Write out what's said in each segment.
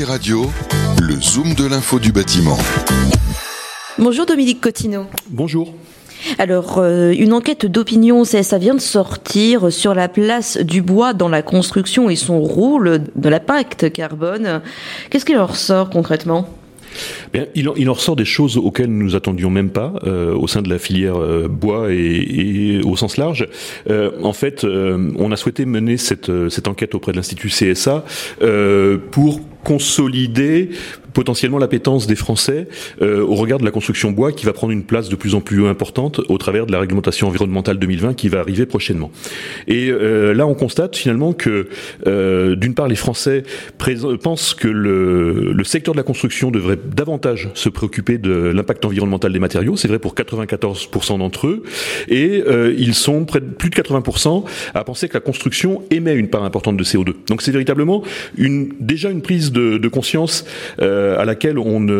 Bâti Radio, le zoom de l'info du bâtiment. Bonjour Dominique Cotineau. Bonjour. Alors, euh, une enquête d'opinion, ça vient de sortir sur la place du bois dans la construction et son rôle de l'impact carbone. Qu'est-ce qu'il en ressort concrètement? Bien, il, en, il, en, ressort des choses auxquelles nous attendions même pas euh, au sein de la filière euh, bois et, et, au sens large. Euh, en fait, euh, on a souhaité mener cette, cette enquête auprès de l'Institut CSA euh, pour consolider potentiellement l'appétence des Français euh, au regard de la construction bois qui va prendre une place de plus en plus importante au travers de la réglementation environnementale 2020 qui va arriver prochainement. Et euh, là, on constate finalement que euh, d'une part, les Français pensent que le, secteur de la construction devrait davantage se préoccuper de l'impact environnemental des matériaux. C'est vrai pour 94% d'entre eux. Et ils sont près plus de 80% à penser que la construction émet une part importante de CO2. Donc c'est véritablement déjà une prise de, de conscience euh, à laquelle on on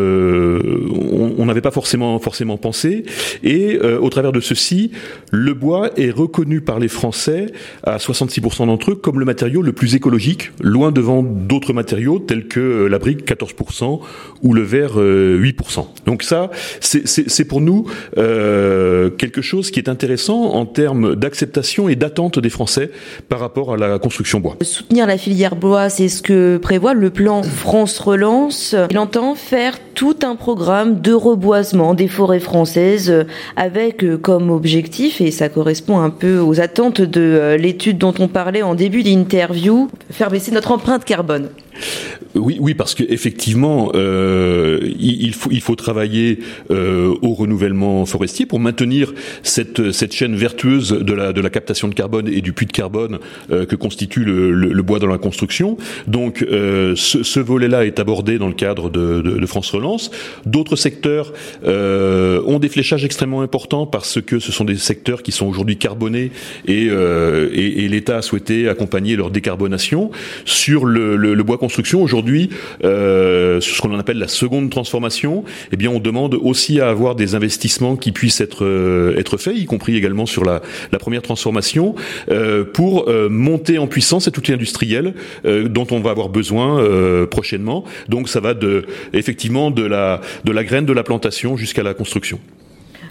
n'avait pas forcément forcément pensé. Et euh, au travers de ceci, le bois est reconnu par les Français à 66% d'entre eux comme le matériau le plus écologique, loin devant d'autres matériaux tels que euh, la brique 14% ou le verre 8%. Donc ça, c'est pour nous euh, quelque chose qui est intéressant en termes d'acceptation et d'attente des Français par rapport à la construction bois. Soutenir la filière bois, c'est ce que prévoit le plan France Relance. Il entend faire tout un programme de des forêts françaises avec comme objectif, et ça correspond un peu aux attentes de l'étude dont on parlait en début d'interview, faire baisser notre empreinte carbone. Oui, oui, parce qu'effectivement, euh, il, faut, il faut travailler euh, au renouvellement forestier pour maintenir cette, chaîne vertueuse de la, captation de carbone et du puits de carbone euh, que constitue le, bois dans la construction. Donc, euh, ce, volet-là est abordé dans le cadre de, France Relance. D'autres secteurs ont des fléchages extrêmement importants parce que ce sont des secteurs qui sont aujourd'hui carbonés et, l'État a souhaité accompagner leur décarbonation. Sur le bois construction, aujourd'hui, euh, ce qu'on appelle la seconde transformation, eh bien, on demande aussi à avoir des investissements qui puissent être euh, faits, y compris également sur la, première transformation, euh, pour euh, monter en puissance cet outil industriel dont on va avoir besoin prochainement. Donc, ça va effectivement de la de la graine de la plantation jusqu'à la construction.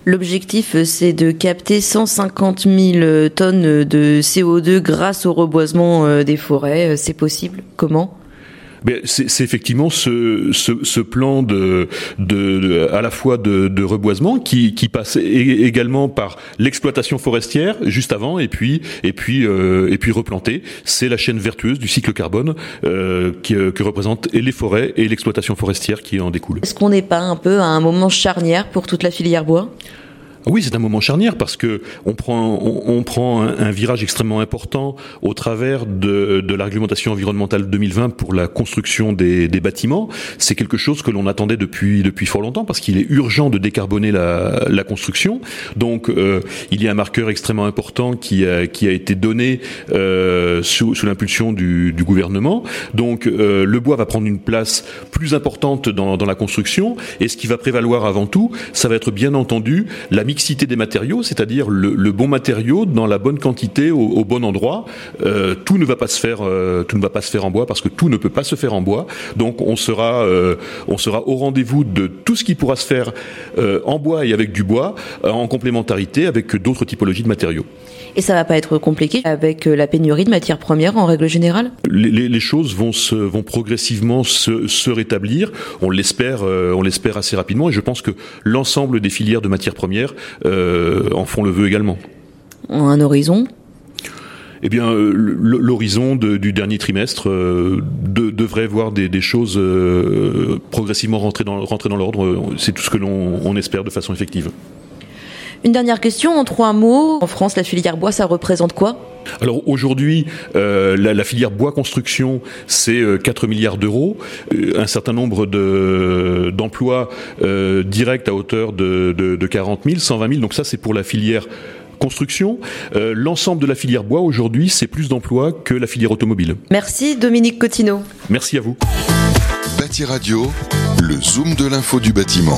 L'objectif, c'est de capter 150 000 tonnes de CO2 grâce au reboisement des forêts. C'est possible? Comment? C'est effectivement ce, ce, ce, plan de, de, de, à la fois de, de reboisement qui, qui, passe également par l'exploitation forestière juste avant et puis et puis euh, et puis replanter. C'est la chaîne vertueuse du cycle carbone euh, qui, que représentent les forêts et l'exploitation forestière qui en découle. Est-ce qu'on n'est pas un peu à un moment charnière pour toute la filière bois? Oui, c'est un moment charnière parce que on prend, on, prend un, virage extrêmement important au travers de, de la réglementation environnementale 2020 pour la construction des, des bâtiments. C'est quelque chose que l'on attendait depuis depuis fort longtemps parce qu'il est urgent de décarboner la, la construction. Donc, euh, il y a un marqueur extrêmement important qui a, qui a été donné euh, sous, sous l'impulsion du, du, gouvernement. Donc, euh, le bois va prendre une place plus importante dans, dans la construction et ce qui va prévaloir avant tout, ça va être bien entendu la mixité des matériaux, c'est-à-dire le, bon matériau dans la bonne quantité au, bon endroit. Euh, tout ne va pas se faire, euh, tout ne va pas se faire en bois parce que tout ne peut pas se faire en bois. Donc on sera, euh, au rendez-vous de tout ce qui pourra se faire en bois et avec du bois en complémentarité avec d'autres typologies de matériaux. Et ça va pas être compliqué avec la pénurie de matières premières en règle générale les, les, les, choses vont, se, vont progressivement se, se rétablir. On l'espère, on l'espère assez rapidement. Et je pense que l'ensemble des filières de matières premières euh, en font le vœu également. Un horizon? Eh bien, l'horizon du dernier trimestre euh, de, devrait voir des, des choses euh, progressivement rentrer dans, rentrer dans l'ordre. C'est tout ce que l'on espère de façon effective. Une dernière question en trois mots. En France, la filière bois, ça représente quoi? Alors aujourd'hui, euh, la, la, filière bois construction, c'est euh, 4 milliards d'euros, euh, un certain nombre d'emplois de, euh, directs à hauteur de, de, de 40 000, 120 000. Donc ça, c'est pour la filière construction. Euh, L'ensemble de la filière bois aujourd'hui, c'est plus d'emplois que la filière automobile. Merci Dominique Cotineau. Merci à vous. Bâti Radio, le zoom de l'info du bâtiment.